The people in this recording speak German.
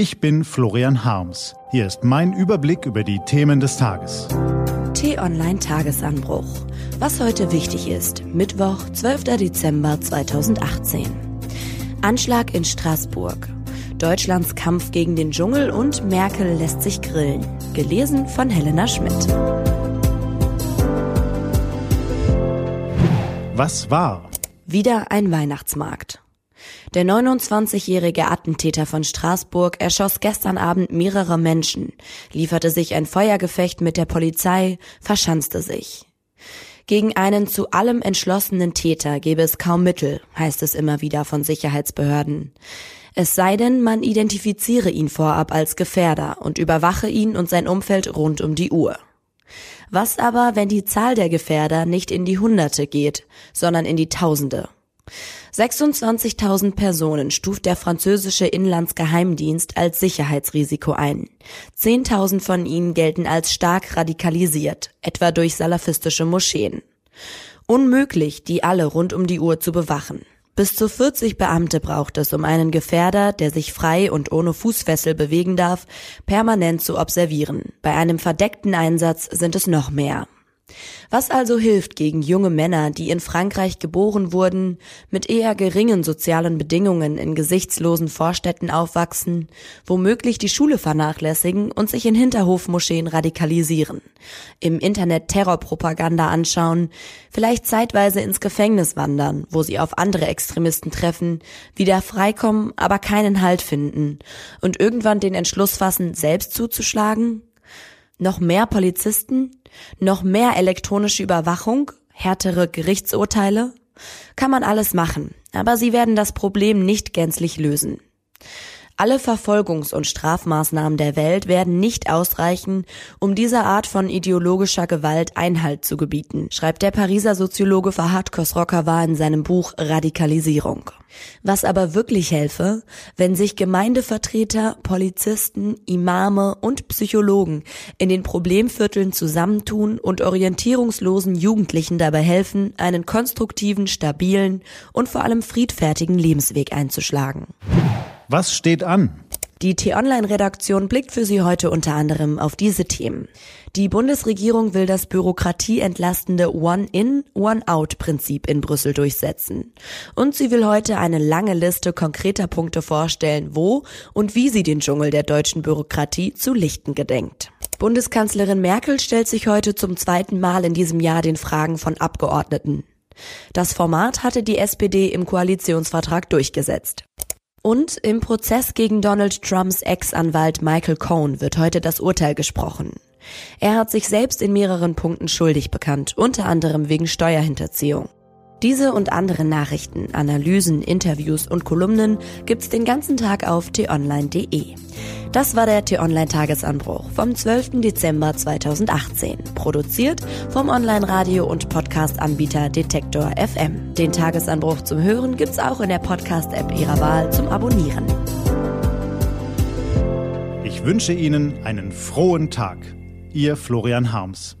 Ich bin Florian Harms. Hier ist mein Überblick über die Themen des Tages. T-Online Tagesanbruch. Was heute wichtig ist. Mittwoch, 12. Dezember 2018. Anschlag in Straßburg. Deutschlands Kampf gegen den Dschungel und Merkel lässt sich grillen. Gelesen von Helena Schmidt. Was war? Wieder ein Weihnachtsmarkt. Der 29-jährige Attentäter von Straßburg erschoss gestern Abend mehrere Menschen, lieferte sich ein Feuergefecht mit der Polizei, verschanzte sich. Gegen einen zu allem entschlossenen Täter gäbe es kaum Mittel, heißt es immer wieder von Sicherheitsbehörden. Es sei denn, man identifiziere ihn vorab als Gefährder und überwache ihn und sein Umfeld rund um die Uhr. Was aber, wenn die Zahl der Gefährder nicht in die Hunderte geht, sondern in die Tausende? 26.000 Personen stuft der französische Inlandsgeheimdienst als Sicherheitsrisiko ein. 10.000 von ihnen gelten als stark radikalisiert, etwa durch salafistische Moscheen. Unmöglich, die alle rund um die Uhr zu bewachen. Bis zu 40 Beamte braucht es, um einen Gefährder, der sich frei und ohne Fußfessel bewegen darf, permanent zu observieren. Bei einem verdeckten Einsatz sind es noch mehr. Was also hilft gegen junge Männer, die in Frankreich geboren wurden, mit eher geringen sozialen Bedingungen in gesichtslosen Vorstädten aufwachsen, womöglich die Schule vernachlässigen und sich in Hinterhofmoscheen radikalisieren, im Internet Terrorpropaganda anschauen, vielleicht zeitweise ins Gefängnis wandern, wo sie auf andere Extremisten treffen, wieder freikommen, aber keinen Halt finden und irgendwann den Entschluss fassen, selbst zuzuschlagen? Noch mehr Polizisten? Noch mehr elektronische Überwachung? Härtere Gerichtsurteile? Kann man alles machen, aber sie werden das Problem nicht gänzlich lösen. Alle Verfolgungs- und Strafmaßnahmen der Welt werden nicht ausreichen, um dieser Art von ideologischer Gewalt Einhalt zu gebieten, schreibt der Pariser Soziologe Fahad Khosrokawa in seinem Buch Radikalisierung. Was aber wirklich helfe, wenn sich Gemeindevertreter, Polizisten, Imame und Psychologen in den Problemvierteln zusammentun und orientierungslosen Jugendlichen dabei helfen, einen konstruktiven, stabilen und vor allem friedfertigen Lebensweg einzuschlagen. Was steht an? Die T-Online-Redaktion blickt für Sie heute unter anderem auf diese Themen. Die Bundesregierung will das bürokratieentlastende One-in, One-out-Prinzip in Brüssel durchsetzen. Und sie will heute eine lange Liste konkreter Punkte vorstellen, wo und wie sie den Dschungel der deutschen Bürokratie zu lichten gedenkt. Bundeskanzlerin Merkel stellt sich heute zum zweiten Mal in diesem Jahr den Fragen von Abgeordneten. Das Format hatte die SPD im Koalitionsvertrag durchgesetzt. Und im Prozess gegen Donald Trumps Ex-Anwalt Michael Cohn wird heute das Urteil gesprochen. Er hat sich selbst in mehreren Punkten schuldig bekannt, unter anderem wegen Steuerhinterziehung. Diese und andere Nachrichten, Analysen, Interviews und Kolumnen gibt's den ganzen Tag auf t-online.de. Das war der T-Online-Tagesanbruch vom 12. Dezember 2018. Produziert vom Online-Radio- und Podcast-Anbieter Detektor FM. Den Tagesanbruch zum Hören gibt's auch in der Podcast-App Ihrer Wahl zum Abonnieren. Ich wünsche Ihnen einen frohen Tag. Ihr Florian Harms.